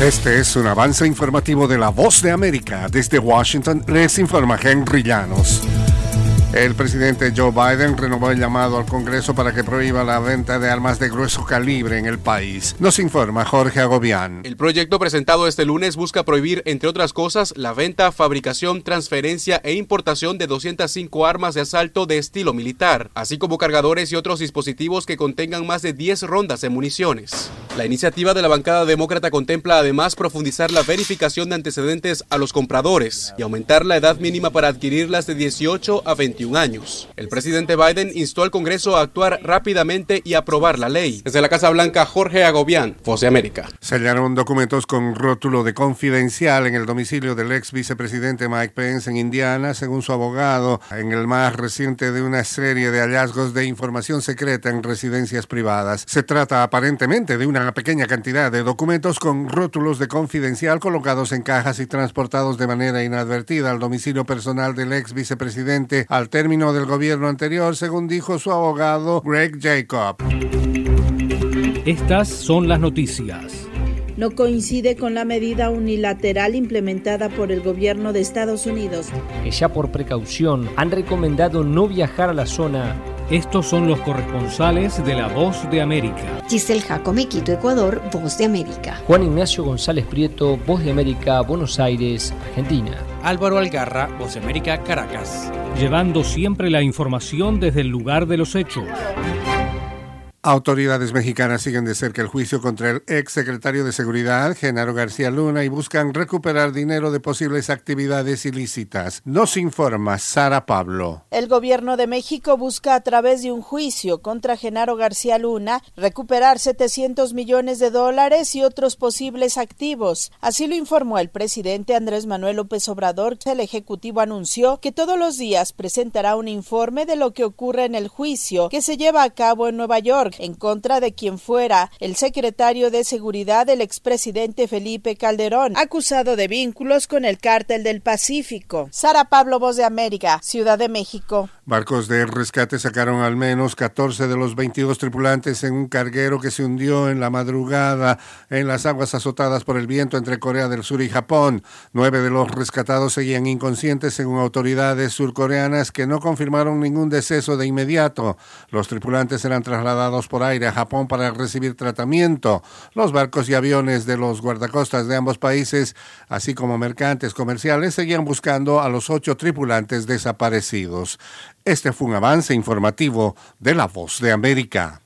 Este es un avance informativo de la Voz de América. Desde Washington les informa Henry Llanos. El presidente Joe Biden renovó el llamado al Congreso para que prohíba la venta de armas de grueso calibre en el país. Nos informa Jorge Agobián. El proyecto presentado este lunes busca prohibir, entre otras cosas, la venta, fabricación, transferencia e importación de 205 armas de asalto de estilo militar, así como cargadores y otros dispositivos que contengan más de 10 rondas de municiones. La iniciativa de la bancada demócrata contempla además profundizar la verificación de antecedentes a los compradores y aumentar la edad mínima para adquirirlas de 18 a 21 años. El presidente Biden instó al Congreso a actuar rápidamente y aprobar la ley. Desde la Casa Blanca, Jorge Agobián, Voz América. Sellaron documentos con rótulo de confidencial en el domicilio del ex vicepresidente Mike Pence en Indiana, según su abogado, en el más reciente de una serie de hallazgos de información secreta en residencias privadas. Se trata aparentemente de una pequeña cantidad de documentos con rótulos de confidencial colocados en cajas y transportados de manera inadvertida al domicilio personal del ex vicepresidente al término del gobierno anterior, según dijo su abogado Greg Jacob. Estas son las noticias no coincide con la medida unilateral implementada por el gobierno de Estados Unidos. Que ya por precaución han recomendado no viajar a la zona. Estos son los corresponsales de La Voz de América. Giselle Jacome, Quito, Ecuador, Voz de América. Juan Ignacio González Prieto, Voz de América, Buenos Aires, Argentina. Álvaro Algarra, Voz de América, Caracas llevando siempre la información desde el lugar de los hechos. Autoridades mexicanas siguen de cerca el juicio contra el ex secretario de Seguridad, Genaro García Luna, y buscan recuperar dinero de posibles actividades ilícitas. Nos informa Sara Pablo. El gobierno de México busca a través de un juicio contra Genaro García Luna recuperar 700 millones de dólares y otros posibles activos. Así lo informó el presidente Andrés Manuel López Obrador. El Ejecutivo anunció que todos los días presentará un informe de lo que ocurre en el juicio que se lleva a cabo en Nueva York en contra de quien fuera el secretario de Seguridad del expresidente Felipe Calderón, acusado de vínculos con el cártel del Pacífico. Sara Pablo, Voz de América, Ciudad de México. Barcos de rescate sacaron al menos 14 de los 22 tripulantes en un carguero que se hundió en la madrugada en las aguas azotadas por el viento entre Corea del Sur y Japón. Nueve de los rescatados seguían inconscientes según autoridades surcoreanas que no confirmaron ningún deceso de inmediato. Los tripulantes eran trasladados por aire a Japón para recibir tratamiento. Los barcos y aviones de los guardacostas de ambos países, así como mercantes comerciales, seguían buscando a los ocho tripulantes desaparecidos. Este fue un avance informativo de La Voz de América.